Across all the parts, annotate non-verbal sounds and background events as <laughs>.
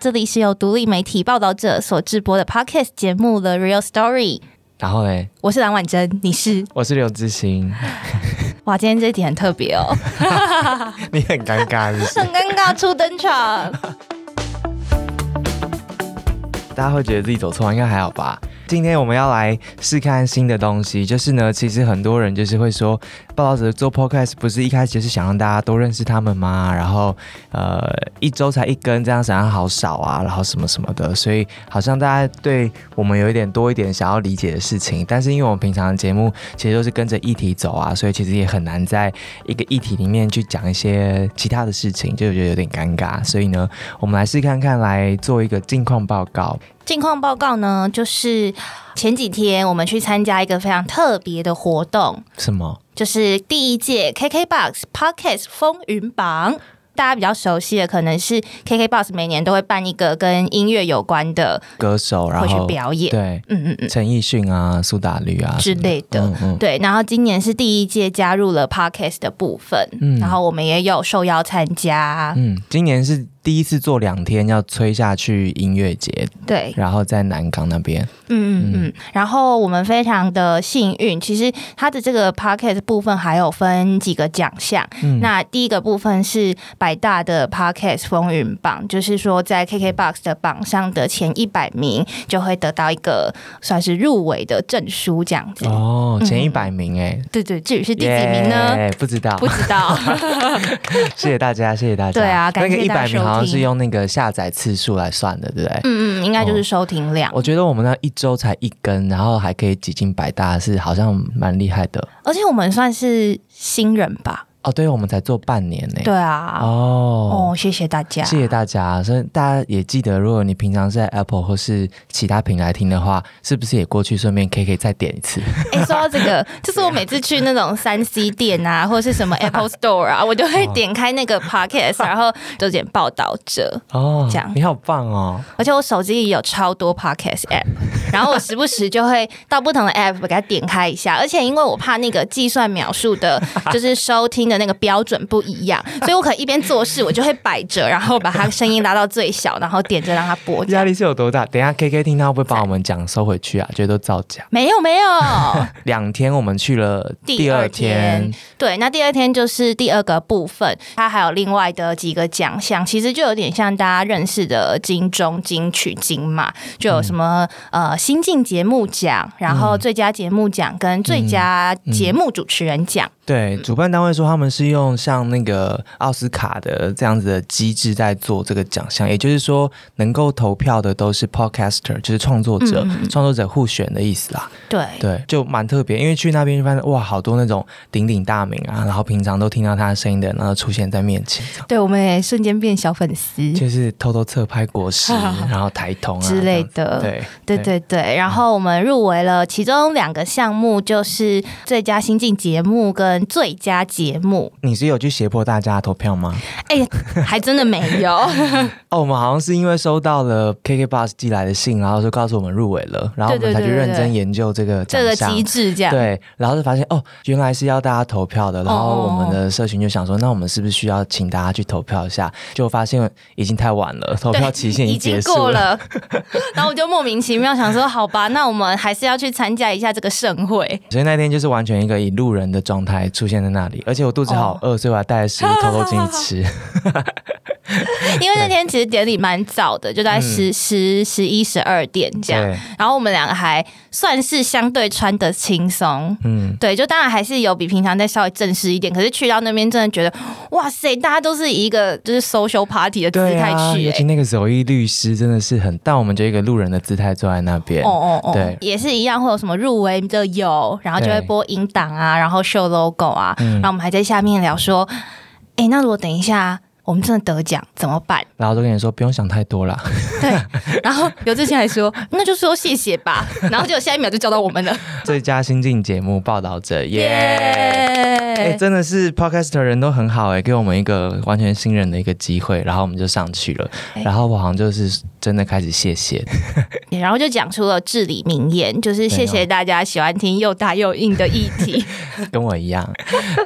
这里是由独立媒体报道者所制播的 Podcast 节目《The Real Story》。然后嘞，我是蓝婉珍，你是？我是刘志兴。<laughs> 哇，今天这一题很特别哦，<laughs> 你很尴尬是是？很尴尬初登场。<laughs> 大家会觉得自己走错，应该还好吧？今天我们要来试看新的东西，就是呢，其实很多人就是会说，报道者做 podcast 不是一开始就是想让大家都认识他们吗？然后呃，一周才一根，这样想要好少啊，然后什么什么的，所以好像大家对我们有一点多一点想要理解的事情，但是因为我们平常的节目其实都是跟着议题走啊，所以其实也很难在一个议题里面去讲一些其他的事情，就觉得有点尴尬。所以呢，我们来试看看，来做一个近况报告。近况报告呢，就是前几天我们去参加一个非常特别的活动，什么？就是第一届 KKBOX Podcast 风云榜。大家比较熟悉的可能是 KKBOX 每年都会办一个跟音乐有关的歌手，然后会去表演。对，嗯嗯嗯，陈奕迅啊、苏打绿啊之类的。对，然后今年是第一届加入了 Podcast 的部分，嗯。然后我们也有受邀参加。嗯，今年是。第一次做两天要吹下去音乐节，对，然后在南港那边，嗯嗯嗯，然后我们非常的幸运，其实它的这个 p o c k e t 部分还有分几个奖项，嗯。那第一个部分是百大的 p o c k e t 风云榜，就是说在 KKBOX 的榜上的前一百名就会得到一个算是入围的证书这样子。哦，前一百名哎，对对，至于是第几名呢？不知道，不知道。<laughs> 谢谢大家，谢谢大家。对啊，那个一百名好像。是用那个下载次数来算的，对不对？嗯嗯，应该就是收听量。我觉得我们那一周才一根，然后还可以挤进百大，是好像蛮厉害的。而且我们算是新人吧。哦，对，我们才做半年呢。对啊。哦哦，谢谢大家，谢谢大家。所以大家也记得，如果你平常是在 Apple 或是其他平台听的话，是不是也过去顺便可以可以再点一次？哎，说到这个，<laughs> 就是我每次去那种三 C 店啊，或者是什么 Apple Store 啊，我就会点开那个 Podcast，然后就点报道者 <laughs> 哦，这样。你好棒哦！而且我手机里有超多 Podcast App，<laughs> 然后我时不时就会到不同的 App 给它点开一下。而且因为我怕那个计算秒数的，就是收听。的那个标准不一样，所以我可能一边做事，我就会摆着，然后把它声音拉到最小，然后点着让它播。压力是有多大？等下 K K 听到会不会把我们讲收回去啊？觉得都造假？没有没有。<laughs> 两天我们去了第二天，对，那第二天就是第二个部分，它还有另外的几个奖项，其实就有点像大家认识的金钟、金曲、金马，就有什么呃新晋节目奖，然后最佳节目奖跟最佳节目主持人奖。对，主办单位说他们是用像那个奥斯卡的这样子的机制在做这个奖项，也就是说能够投票的都是 podcaster，就是创作者，创作者互选的意思啦。对对，就蛮特别，因为去那边就发现哇，好多那种鼎鼎大名啊，然后平常都听到他的声音的，然后出现在面前。对，我们也瞬间变小粉丝，就是偷偷侧拍果实，然后台通之类的。<laughs> 对对对对，然后我们入围了其中两个项目，就是最佳新晋节目跟。最佳节目，你是有去胁迫大家投票吗？哎，还真的没有。<laughs> 哦，我们好像是因为收到了 KK Bus 寄来的信，然后就告诉我们入围了，然后我们才去认真研究这个这个机制，这样对，然后就发现哦，原来是要大家投票的。然后我们的社群就想说，那我们是不是需要请大家去投票一下？就发现已经太晚了，投票期限已经结束了。<laughs> 然后我就莫名其妙想说，好吧，那我们还是要去参加一下这个盛会。所以那天就是完全一个以路人的状态。出现在那里，而且我肚子好饿，所以我还带了食物偷偷进去吃。<laughs> <laughs> 因为那天其实典礼蛮早的，就在十十十一十二点这样。然后我们两个还算是相对穿的轻松，嗯，对，就当然还是有比平常再稍微正式一点。可是去到那边，真的觉得哇塞，大家都是一个就是 social party 的姿态去。尤其那个手艺律师真的是很，但我们就一个路人的姿态坐在那边。哦哦哦，对，也是一样，会有什么入围的有，然后就会播音档啊，然后秀 logo 啊，然后我们还在下面聊说，哎，那如果等一下。我们真的得奖怎么办？然后就跟你说不用想太多了。<laughs> 对，然后刘志清还说那就说谢谢吧。<laughs> 然后就下一秒就叫到我们了。最佳新晋节目报道者耶！哎，真的是 Podcaster 人都很好哎，给我们一个完全新人的一个机会，然后我们就上去了。然后我好像就是真的开始谢谢，<laughs> 然后就讲出了至理名言，就是谢谢大家喜欢听又大又硬的议题。<laughs> 跟我一样。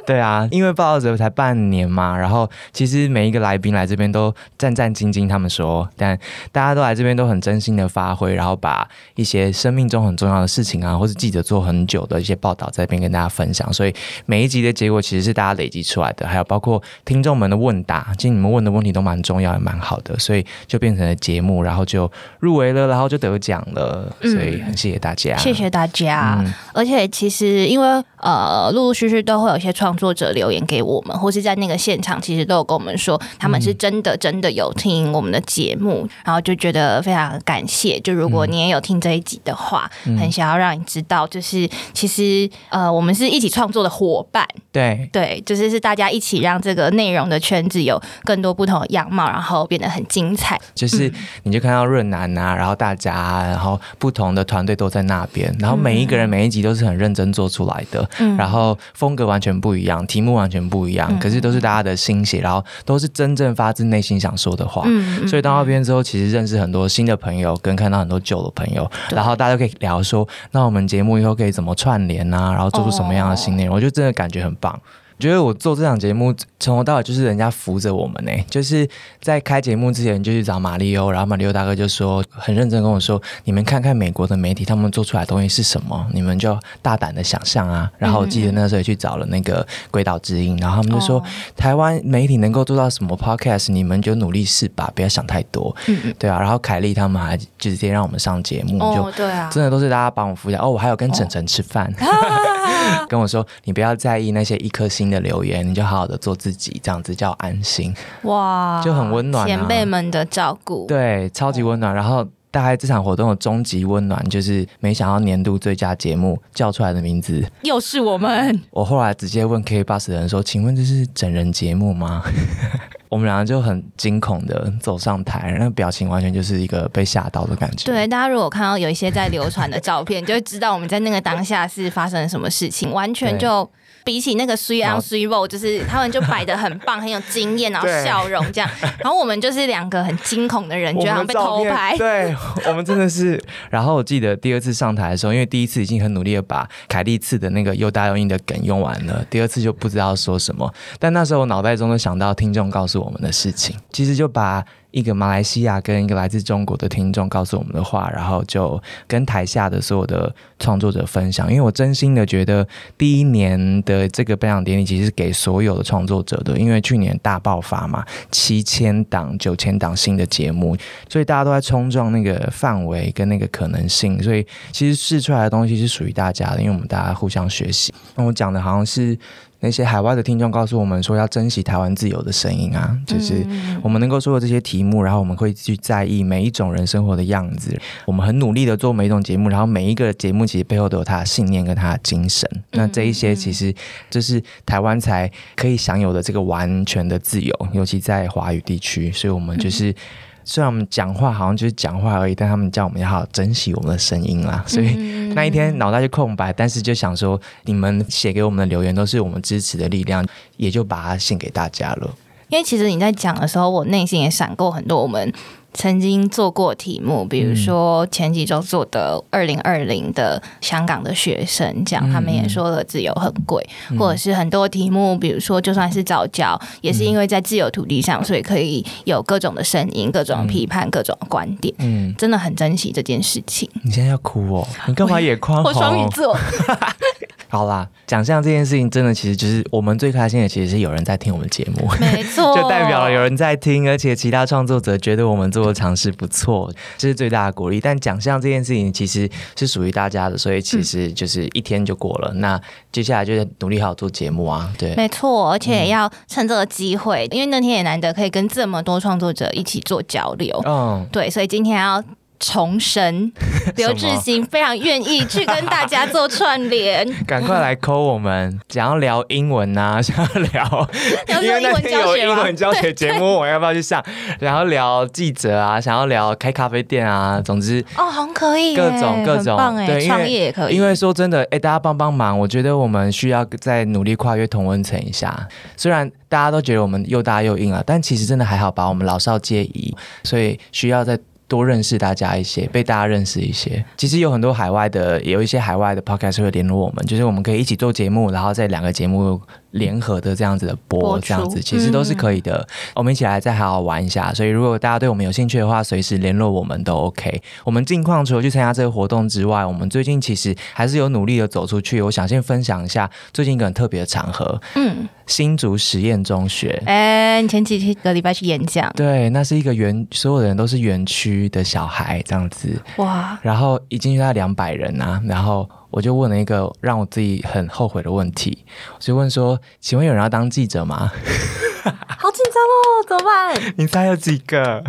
对啊，因为报道者才半年嘛，然后其实每一个来宾来这边都战战兢兢，他们说，但大家都来这边都很真心的发挥，然后把一些生命中很重要的事情啊，或是记者做很久的一些报道在这边跟大家分享。所以每一集的结果其实是大家累积出来的，还有包括听众们的问答，其实你们问的问题都蛮重要，也蛮好的，所以就变成了节目，然后就入围了，然后就得奖了。所以很谢谢大家，<laughs> 谢谢大家。而且其实因为呃，陆陆续续都会有一些创作者留言给我们，或是在那个现场，其实都有跟我们说，他们是真的真的有听我们的节目，然后就觉得非常感谢。就如果你也有听这一集的话，很想要让你知道，就是其实呃，我们是一起创作的伙伴。对。对，就是是大家一起让这个内容的圈子有更多不同的样貌，然后变得很精彩。就是你就看到润南啊，然后大家，然后不同的团队都在那边，然后每一个人每一集都是很认真做出来的，嗯。然后风格完全不一样，题目完全不一样，可是都是大家的心血，然后都是真正发自内心想说的话。所以到那边之后，其实认识很多新的朋友，跟看到很多旧的朋友，然后大家都可以聊说，那我们节目以后可以怎么串联啊，然后做出什么样的新内容？我觉得真的感觉很棒。觉得我做这档节目从头到尾就是人家扶着我们呢，就是在开节目之前就去找马里欧，然后马里欧大哥就说很认真跟我说：“你们看看美国的媒体，他们做出来的东西是什么，你们就大胆的想象啊。”然后我记得那时候也去找了那个鬼岛之音，然后他们就说：“台湾媒体能够做到什么 podcast，你们就努力试吧，不要想太多。”嗯对啊。然后凯莉他们还就直接让我们上节目，就对啊，真的都是大家帮我扶一下。哦，我还有跟晨晨吃饭，<laughs> <laughs> 跟我说你不要在意那些一颗星。的留言，你就好好的做自己，这样子叫安心哇，就很温暖。前辈们的照顾，对，超级温暖。然后大概这场活动的终极温暖，就是没想到年度最佳节目叫出来的名字又是我们。我后来直接问 K Bus 的人说：“请问这是整人节目吗？” <laughs> 我们两个就很惊恐的走上台，那表情完全就是一个被吓到的感觉。对，大家如果看到有一些在流传的照片，就会知道我们在那个当下是发生了什么事情，完全就。比起那个 three on three roll，就是他们就摆的很棒，很有经验，然后笑容这样。然后我们就是两个很惊恐的人，觉得好像被偷拍。<laughs> 对我们真的是。然后我记得第二次上台的时候，因为第一次已经很努力的把凯利次的那个又大又硬的梗用完了，第二次就不知道说什么。但那时候我脑袋中都想到听众告诉我们的事情，其实就把。一个马来西亚跟一个来自中国的听众告诉我们的话，然后就跟台下的所有的创作者分享。因为我真心的觉得，第一年的这个颁奖典礼其实是给所有的创作者的，因为去年大爆发嘛，七千档、九千档新的节目，所以大家都在冲撞那个范围跟那个可能性。所以其实试出来的东西是属于大家的，因为我们大家互相学习。那我讲的好像是。那些海外的听众告诉我们说，要珍惜台湾自由的声音啊，就是我们能够说的这些题目，然后我们会去在意每一种人生活的样子。我们很努力的做每一种节目，然后每一个节目其实背后都有他的信念跟他的精神。那这一些其实就是台湾才可以享有的这个完全的自由，尤其在华语地区。所以我们就是。<laughs> 虽然我们讲话好像就是讲话而已，但他们叫我们要好好珍惜我们的声音啦。所以那一天脑袋就空白，但是就想说，你们写给我们的留言都是我们支持的力量，也就把它献给大家了。因为其实你在讲的时候，我内心也闪过很多我们。曾经做过题目，比如说前几周做的二零二零的香港的学生，这样他们也说了自由很贵，或者是很多题目，比如说就算是早教，也是因为在自由土地上，所以可以有各种的声音、各种批判、各种观点。嗯，真的很珍惜这件事情。你现在要哭哦？你干嘛也夸？<laughs> 我双鱼座。<laughs> 好啦，奖项这件事情真的其实就是我们最开心的，其实是有人在听我们节目，没错，<laughs> 就代表了有人在听，而且其他创作者觉得我们做的尝试不错，这是最大的鼓励。但奖项这件事情其实是属于大家的，所以其实就是一天就过了。那接下来就是努力好好做节目啊，对，没错，而且要趁这个机会，因为那天也难得可以跟这么多创作者一起做交流，嗯，对，所以今天要。重神 <laughs> 刘志兴非常愿意去跟大家做串联，<laughs> 赶快来扣我们，想要聊英文啊，<laughs> 想要聊，因为那天有英文教学节目，我要不要去上？然后聊记者啊，想要聊开咖啡店啊，总之哦，好可以，各种各种，对，创业也可以。因为说真的，哎，大家帮帮忙，我觉得我们需要再努力跨越同温层一下。虽然大家都觉得我们又大又硬啊，但其实真的还好吧，我们老少皆宜，所以需要在。多认识大家一些，被大家认识一些。其实有很多海外的，也有一些海外的 podcast 会联络我们，就是我们可以一起做节目，然后在两个节目。联合的这样子的播，这样子其实都是可以的。我们一起来再好好玩一下。所以如果大家对我们有兴趣的话，随时联络我们都 OK。我们近况除了去参加这个活动之外，我们最近其实还是有努力的走出去。我想先分享一下最近一个很特别的场合，嗯，新竹实验中学。哎，你前几个礼拜去演讲，对，那是一个园，所有的人都是园区的小孩这样子。哇，然后一进去大概两百人啊，然后。我就问了一个让我自己很后悔的问题，我就问说：“请问有人要当记者吗？” <laughs> 好紧张哦，怎么办？你猜有几个？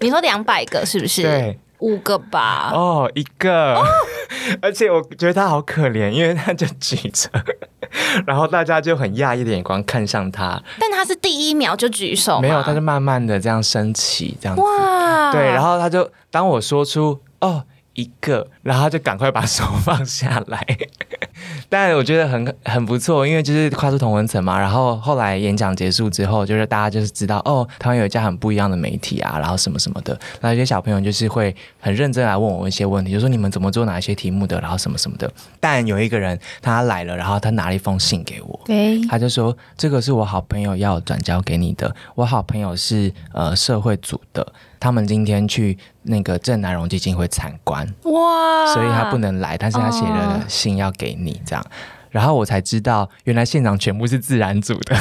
你说两百个是不是？对，五个吧。哦，一个。<laughs> 而且我觉得他好可怜，因为他就举着，<laughs> 然后大家就很讶异的眼光看向他。但他是第一秒就举手，没有，他就慢慢的这样升起，这样子。哇。对，然后他就当我说出“哦”。一个，然后他就赶快把手放下来。<laughs> 但我觉得很很不错，因为就是跨出同文层嘛。然后后来演讲结束之后，就是大家就是知道哦，台湾有一家很不一样的媒体啊，然后什么什么的。那有些小朋友就是会很认真来问我一些问题，就说你们怎么做哪一些题目的，然后什么什么的。但有一个人他来了，然后他拿了一封信给我，他就说这个是我好朋友要转交给你的。我好朋友是呃社会组的。他们今天去那个正南荣基金会参观，哇，所以他不能来，但是他写了信要给你，这样。然后我才知道，原来现场全部是自然组的，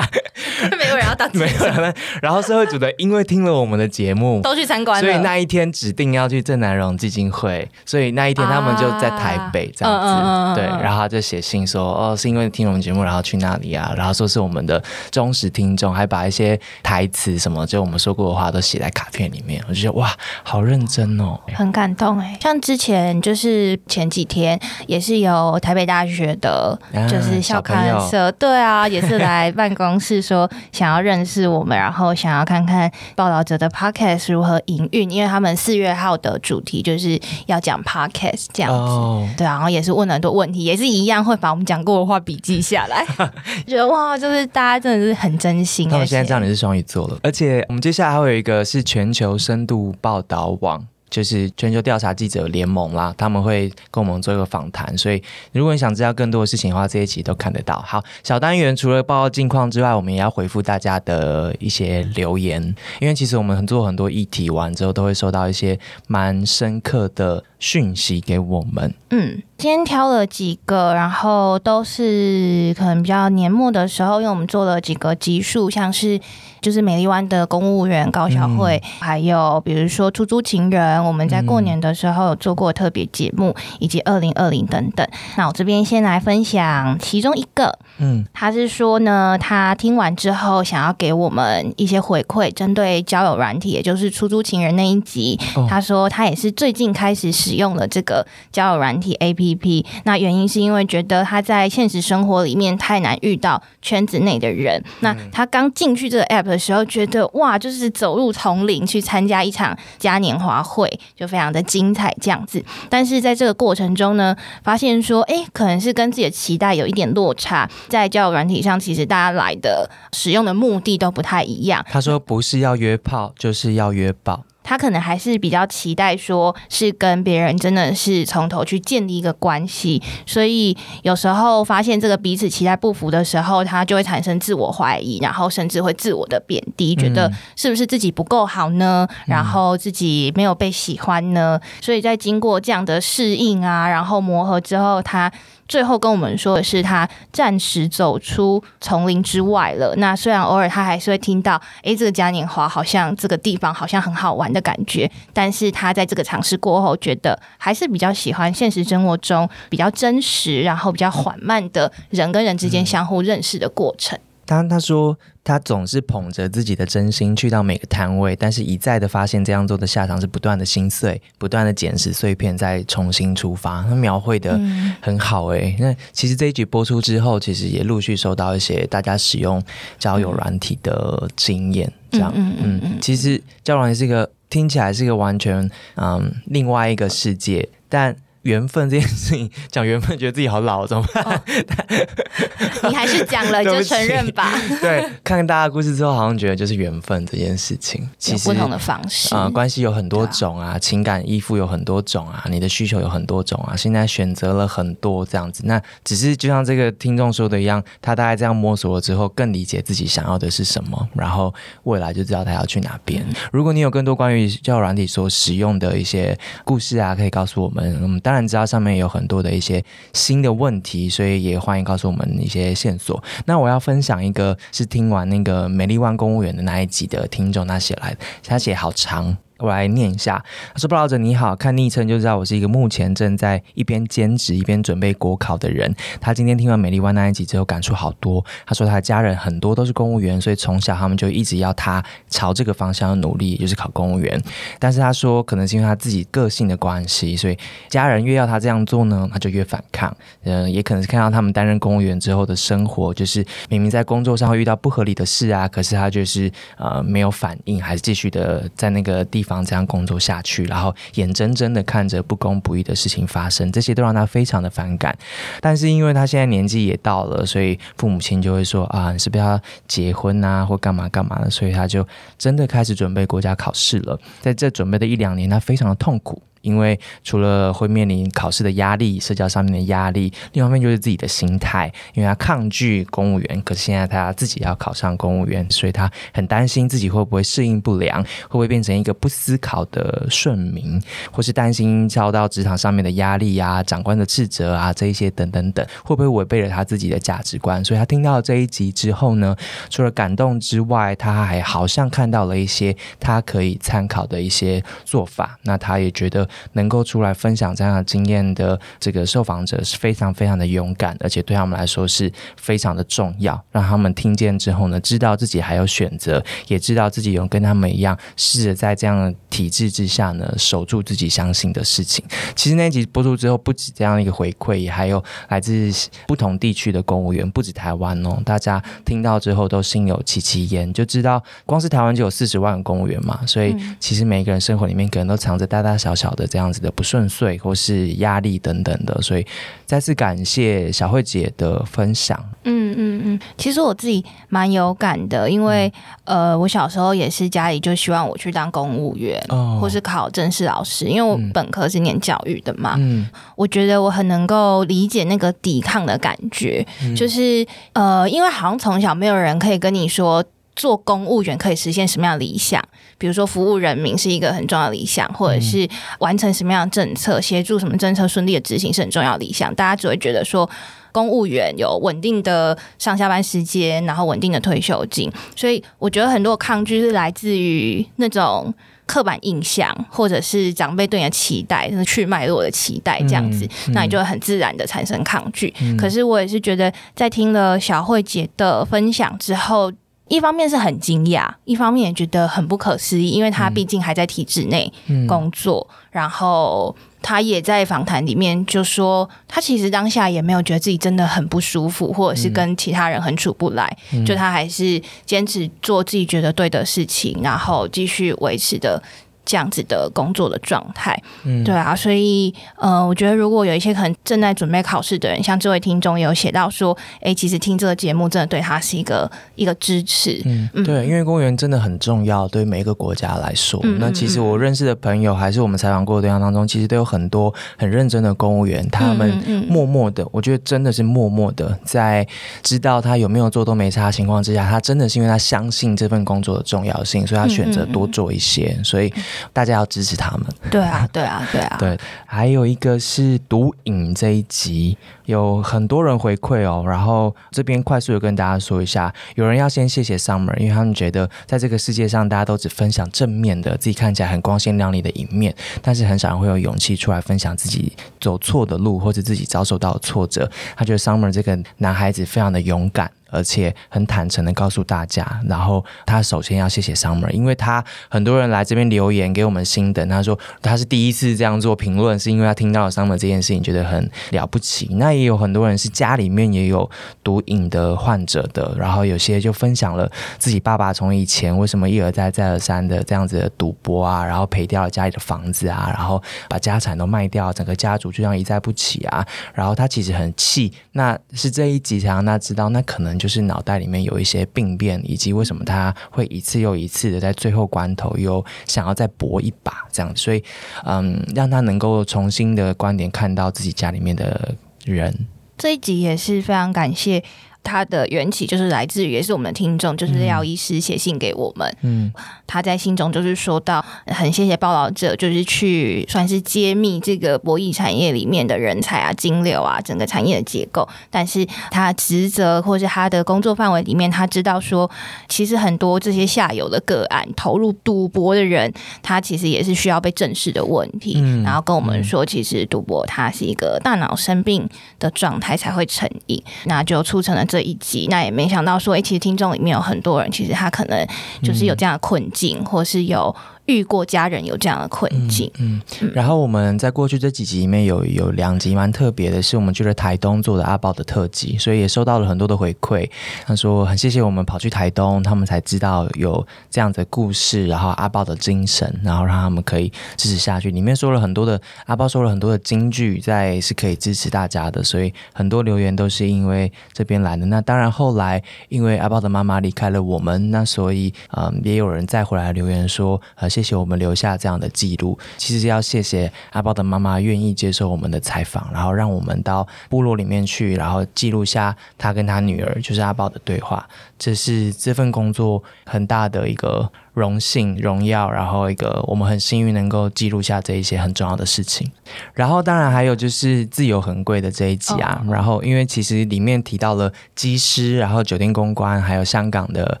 <laughs> 没有人要当 <laughs> 没有人。然后社会组的，因为听了我们的节目，都去参观，所以那一天指定要去郑南荣基金会，所以那一天他们就在台北这样子。对，然后他就写信说，哦，是因为听我们节目，然后去那里啊，然后说是我们的忠实听众，还把一些台词什么，就我们说过的话都写在卡片里面。我就觉得哇，好认真哦，很感动哎。像之前就是前几天，也是有台北大学的。就是校刊社，对啊，也是来 <laughs> 办公室说想要认识我们，然后想要看看报道者的 podcast 如何营运，因为他们四月号的主题就是要讲 podcast 这样子，对啊，然后也是问了很多问题，也是一样会把我们讲过的话笔记下来，<laughs> 觉得哇，就是大家真的是很真心。他们现在知道你是双鱼座了，而且我们接下来还会有一个是全球深度报道网。就是全球调查记者联盟啦，他们会跟我们做一个访谈，所以如果你想知道更多的事情的话，这一期都看得到。好，小单元除了报告近况之外，我们也要回复大家的一些留言，因为其实我们做很多议题完之后，都会收到一些蛮深刻的讯息给我们。嗯，今天挑了几个，然后都是可能比较年末的时候，因为我们做了几个集数，像是。就是美丽湾的公务员高小慧，还有比如说出租情人，我们在过年的时候有做过特别节目，以及二零二零等等。那我这边先来分享其中一个，嗯，他是说呢，他听完之后想要给我们一些回馈，针对交友软体，也就是出租情人那一集，他说他也是最近开始使用了这个交友软体 A P P，那原因是因为觉得他在现实生活里面太难遇到圈子内的人，那他刚进去这个 App。的时候觉得哇，就是走入丛林去参加一场嘉年华会，就非常的精彩这样子。但是在这个过程中呢，发现说，哎，可能是跟自己的期待有一点落差。在交友软体上，其实大家来的使用的目的都不太一样。他说不是要约炮，就是要约炮。他可能还是比较期待，说是跟别人真的是从头去建立一个关系，所以有时候发现这个彼此期待不符的时候，他就会产生自我怀疑，然后甚至会自我的贬低，觉得是不是自己不够好呢？然后自己没有被喜欢呢？所以在经过这样的适应啊，然后磨合之后，他。最后跟我们说的是，他暂时走出丛林之外了。那虽然偶尔他还是会听到，诶，这个嘉年华好像这个地方好像很好玩的感觉，但是他在这个尝试过后，觉得还是比较喜欢现实生活中比较真实，然后比较缓慢的人跟人之间相互认识的过程。当他说。他总是捧着自己的真心去到每个摊位，但是一再的发现这样做的下场是不断的心碎，不断的捡拾碎片，再重新出发。他描绘的很好诶。那其实这一集播出之后，其实也陆续收到一些大家使用交友软体的经验。这样，嗯嗯嗯，其实交友软体是一个听起来是一个完全嗯另外一个世界，但。缘分这件事情，讲缘分觉得自己好老，怎么办？<laughs> 你还是讲了就承认吧。对，看看大家故事之后，好像觉得就是缘分这件事情，其实不同的方式啊，关系有很多种啊，情感依附有很多种啊，你的需求有很多种啊。现在选择了很多这样子，那只是就像这个听众说的一样，他大概这样摸索了之后，更理解自己想要的是什么，然后未来就知道他要去哪边。如果你有更多关于交友软体所使用的一些故事啊，可以告诉我们。嗯，当然知道上面有很多的一些新的问题，所以也欢迎告诉我们一些线索。那我要分享一个，是听完那个美丽湾公务员的那一集的听众他写来的，他写好长。我来念一下，他说：“布老者你好，看昵称就知道我是一个目前正在一边兼职一边准备国考的人。他今天听完美丽湾那一集之后，感触好多。他说他的家人很多都是公务员，所以从小他们就一直要他朝这个方向努力，就是考公务员。但是他说，可能是因为他自己个性的关系，所以家人越要他这样做呢，他就越反抗。嗯，也可能是看到他们担任公务员之后的生活，就是明明在工作上会遇到不合理的事啊，可是他就是呃没有反应，还是继续的在那个地方。”方这样工作下去，然后眼睁睁的看着不公不义的事情发生，这些都让他非常的反感。但是因为他现在年纪也到了，所以父母亲就会说啊，你是不是要结婚啊，或干嘛干嘛的？所以他就真的开始准备国家考试了。在这准备的一两年，他非常的痛苦。因为除了会面临考试的压力、社交上面的压力，另一方面就是自己的心态，因为他抗拒公务员，可是现在他自己要考上公务员，所以他很担心自己会不会适应不良，会不会变成一个不思考的顺民，或是担心遭到职场上面的压力啊、长官的斥责啊这一些等等等，会不会违背了他自己的价值观？所以他听到这一集之后呢，除了感动之外，他还好像看到了一些他可以参考的一些做法，那他也觉得。能够出来分享这样的经验的这个受访者是非常非常的勇敢，而且对他们来说是非常的重要。让他们听见之后呢，知道自己还有选择，也知道自己有跟他们一样，试着在这样的体制之下呢，守住自己相信的事情。其实那集播出之后，不止这样一个回馈，也还有来自不同地区的公务员，不止台湾哦。大家听到之后都心有戚戚焉，就知道光是台湾就有四十万公务员嘛，所以其实每一个人生活里面可能都藏着大大小小的。这样子的不顺遂或是压力等等的，所以再次感谢小慧姐的分享。嗯嗯嗯，其实我自己蛮有感的，因为呃，我小时候也是家里就希望我去当公务员，或是考正式老师，因为我本科是念教育的嘛。嗯，我觉得我很能够理解那个抵抗的感觉，就是呃，因为好像从小没有人可以跟你说。做公务员可以实现什么样的理想？比如说服务人民是一个很重要的理想，或者是完成什么样的政策，协助什么政策顺利的执行是很重要的理想。大家只会觉得说，公务员有稳定的上下班时间，然后稳定的退休金。所以我觉得很多抗拒是来自于那种刻板印象，或者是长辈对你的期待，是去脉络的期待这样子，那你就会很自然的产生抗拒。可是我也是觉得，在听了小慧姐的分享之后。一方面是很惊讶，一方面也觉得很不可思议，因为他毕竟还在体制内工作，然后他也在访谈里面就说，他其实当下也没有觉得自己真的很不舒服，或者是跟其他人很处不来，就他还是坚持做自己觉得对的事情，然后继续维持的。这样子的工作的状态，嗯，对啊，所以呃，我觉得如果有一些可能正在准备考试的人，像这位听众有写到说，哎，其实听这个节目真的对他是一个一个支持，嗯，对，因为公务员真的很重要，对每一个国家来说。那其实我认识的朋友，还是我们采访过的对象当中，其实都有很多很认真的公务员，他们默默的，我觉得真的是默默的，在知道他有没有做都没差的情况之下，他真的是因为他相信这份工作的重要性，所以他选择多做一些，所以。大家要支持他们。对啊，对啊，对啊。<laughs> 对，还有一个是毒瘾这一集，有很多人回馈哦。然后这边快速的跟大家说一下，有人要先谢谢 Summer，因为他们觉得在这个世界上，大家都只分享正面的，自己看起来很光鲜亮丽的一面，但是很少人会有勇气出来分享自己走错的路或者自己遭受到挫折。他觉得 Summer 这个男孩子非常的勇敢。而且很坦诚的告诉大家，然后他首先要谢谢 Summer，因为他很多人来这边留言给我们心得，他说他是第一次这样做评论，是因为他听到了 Summer 这件事情，觉得很了不起。那也有很多人是家里面也有毒瘾的患者的，然后有些就分享了自己爸爸从以前为什么一而再再而三的这样子的赌博啊，然后赔掉了家里的房子啊，然后把家产都卖掉，整个家族就这样一再不起啊。然后他其实很气，那是这一集才让他知道，那可能就是脑袋里面有一些病变，以及为什么他会一次又一次的在最后关头又想要再搏一把这样。所以，嗯，让他能够重新的观点看到自己家里面的人。这一集也是非常感谢。他的缘起就是来自于，也是我们的听众，就是廖医师写信给我们。嗯，他在信中就是说到，很谢谢报道者，就是去算是揭秘这个博弈产业里面的人才啊、金流啊，整个产业的结构。但是他职责或是他的工作范围里面，他知道说，其实很多这些下游的个案投入赌博的人，他其实也是需要被正视的问题。嗯，然后跟我们说，其实赌博它是一个大脑生病的状态才会成瘾，那就促成了。这一集，那也没想到说，哎，其实听众里面有很多人，其实他可能就是有这样的困境，或是有。遇过家人有这样的困境，嗯，然后我们在过去这几集里面有有两集蛮特别的，是我们去了台东做的阿宝的特辑，所以也收到了很多的回馈。他说很谢谢我们跑去台东，他们才知道有这样的故事，然后阿宝的精神，然后让他们可以支持下去。里面说了很多的阿宝说了很多的金句，在是可以支持大家的，所以很多留言都是因为这边来的。那当然后来因为阿宝的妈妈离开了我们，那所以嗯也有人再回来留言说呃谢。谢谢我们留下这样的记录。其实要谢谢阿宝的妈妈愿意接受我们的采访，然后让我们到部落里面去，然后记录下他跟他女儿，就是阿宝的对话。这是这份工作很大的一个。荣幸、荣耀，然后一个我们很幸运能够记录下这一些很重要的事情。然后当然还有就是自由很贵的这一集啊。然后因为其实里面提到了机师，然后酒店公关，还有香港的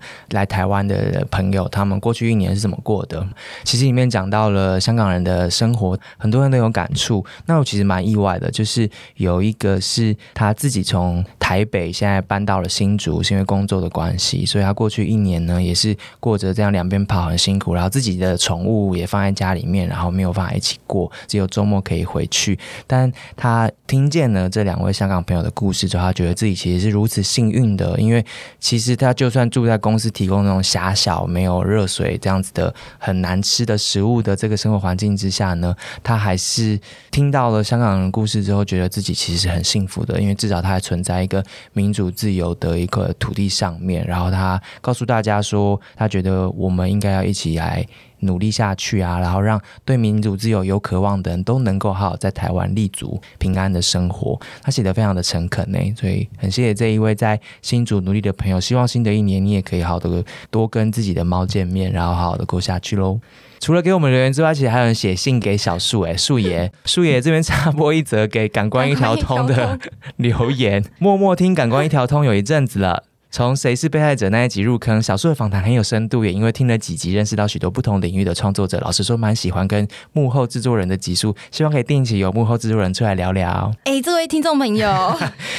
来台湾的朋友，他们过去一年是怎么过的。其实里面讲到了香港人的生活，很多人都有感触。那我其实蛮意外的，就是有一个是他自己从台北现在搬到了新竹，是因为工作的关系，所以他过去一年呢也是过着这样两边。跑很辛苦，然后自己的宠物也放在家里面，然后没有办法一起过，只有周末可以回去。但他听见了这两位香港朋友的故事之后，他觉得自己其实是如此幸运的，因为其实他就算住在公司提供那种狭小、没有热水这样子的很难吃的食物的这个生活环境之下呢，他还是听到了香港人的故事之后，觉得自己其实是很幸福的，因为至少他还存在一个民主自由的一个土地上面。然后他告诉大家说，他觉得我们。应该要一起来努力下去啊！然后让对民主自由有渴望的人都能够好好在台湾立足、平安的生活。他写的非常的诚恳呢，所以很谢谢这一位在新竹努力的朋友。希望新的一年你也可以好的多跟自己的猫见面，然后好好的过下去喽。除了给我们留言之外，其实还有人写信给小树哎，树爷，树爷这边插播一则给感官一条通的 <laughs> 留言。默默听感官一条通有一阵子了。从谁是被害者那一集入坑，小树的访谈很有深度，也因为听了几集，认识到许多不同领域的创作者。老实说，蛮喜欢跟幕后制作人的集数，希望可以定期有幕后制作人出来聊聊。哎，这位听众朋友，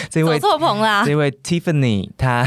这位错棚啦，这位 Tiffany，他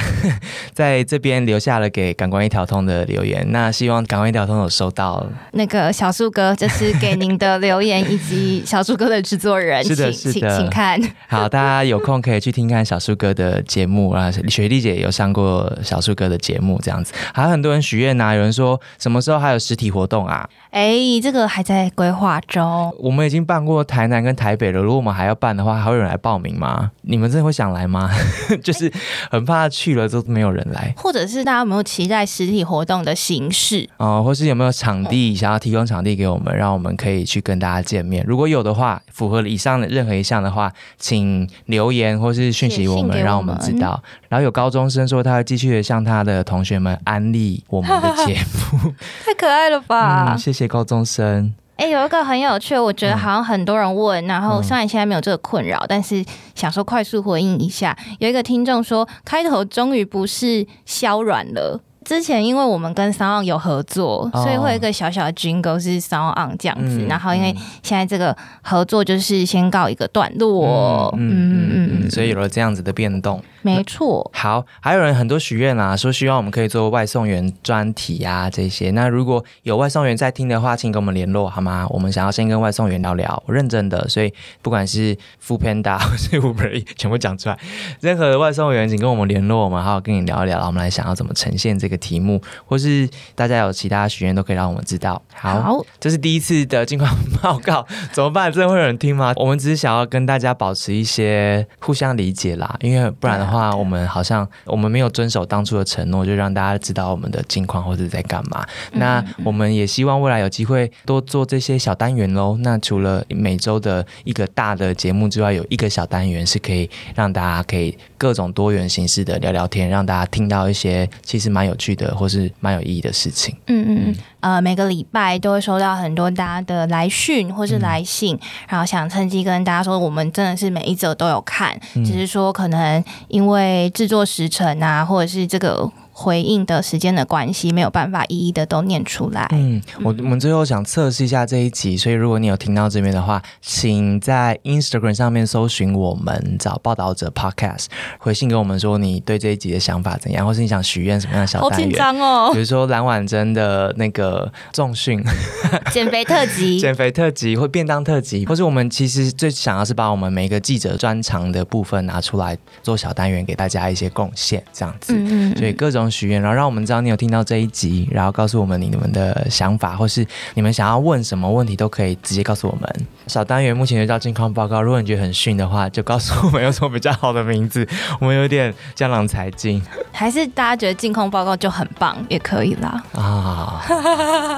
在这边留下了给感官一条通的留言。那希望感官一条通有收到那个小树哥，这是给您的留言，以及小树哥的制作人，<laughs> 是的，是的，请看。<laughs> 好，大家有空可以去听看小树哥的节目啊，雪莉姐有。上过小树哥的节目，这样子，还有很多人许愿呐。有人说什么时候还有实体活动啊？哎，这个还在规划中。我们已经办过台南跟台北了，如果我们还要办的话，还会有人来报名吗？你们真的会想来吗？<laughs> 就是很怕去了都没有人来，或者是大家有没有期待实体活动的形式哦，或是有没有场地想要提供场地给我们，让我们可以去跟大家见面？如果有的话，符合以上的任何一项的话，请留言或是讯息我们，让我们知道。然后有高中生说他会继续向他的同学们安利我们的节目，<laughs> 太可爱了吧！谢谢高中生。哎，有一个很有趣，我觉得好像很多人问，然后虽然现在没有这个困扰，但是想说快速回应一下。有一个听众说，开头终于不是消软了。之前因为我们跟 Sound 有合作，所以会有一个小小的 Jingle 是 Sound On 这样子。然后因为现在这个合作就是先告一个段落，嗯嗯嗯，所以有了这样子的变动。没错。好，还有人很多许愿啊，说希望我们可以做外送员专题啊这些。那如果有外送员在听的话，请跟我们联络好吗？我们想要先跟外送员聊聊，认真的。所以不管是 Food Panda 或是 Uber，全部讲出来。任何的外送员，请跟我们联络，我们好好跟你聊一聊，我们来想要怎么呈现这个题目，或是大家有其他许愿都可以让我们知道。好，这是第一次的近况报告，怎么办？真的会有人听吗？<laughs> 我们只是想要跟大家保持一些互相理解啦，因为不然的话。我们好像我们没有遵守当初的承诺，就让大家知道我们的近况或者在干嘛。那我们也希望未来有机会多做这些小单元喽。那除了每周的一个大的节目之外，有一个小单元是可以让大家可以各种多元形式的聊聊天，让大家听到一些其实蛮有趣的或是蛮有意义的事情。嗯嗯嗯。呃，每个礼拜都会收到很多大家的来讯或是来信，然后想趁机跟大家说，我们真的是每一则都有看，只是说可能因为制作时程啊，或者是这个。回应的时间的关系，没有办法一一的都念出来。嗯，我我们最后想测试一下这一集，所以如果你有听到这边的话，请在 Instagram 上面搜寻我们找报道者 Podcast，回信给我们说你对这一集的想法怎样，或是你想许愿什么样的小单元。好紧张哦！比如说蓝婉珍的那个重训、<laughs> 减肥特辑、<laughs> 减肥特辑或便当特辑，或是我们其实最想要是把我们每一个记者专长的部分拿出来做小单元，给大家一些贡献，这样子。嗯嗯。所以各种。许愿，然后让我们知道你有听到这一集，然后告诉我们你们的想法，或是你们想要问什么问题，都可以直接告诉我们。小单元目前就叫健康报告，如果你觉得很逊的话，就告诉我们有什么比较好的名字。<laughs> 我们有点江郎才尽，还是大家觉得健康报告就很棒，也可以啦。啊，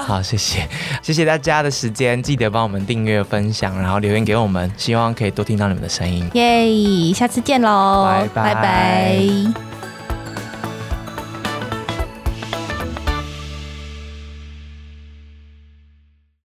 好，谢谢，谢谢大家的时间，记得帮我们订阅、分享，然后留言给我们，希望可以多听到你们的声音。耶，下次见喽，拜拜。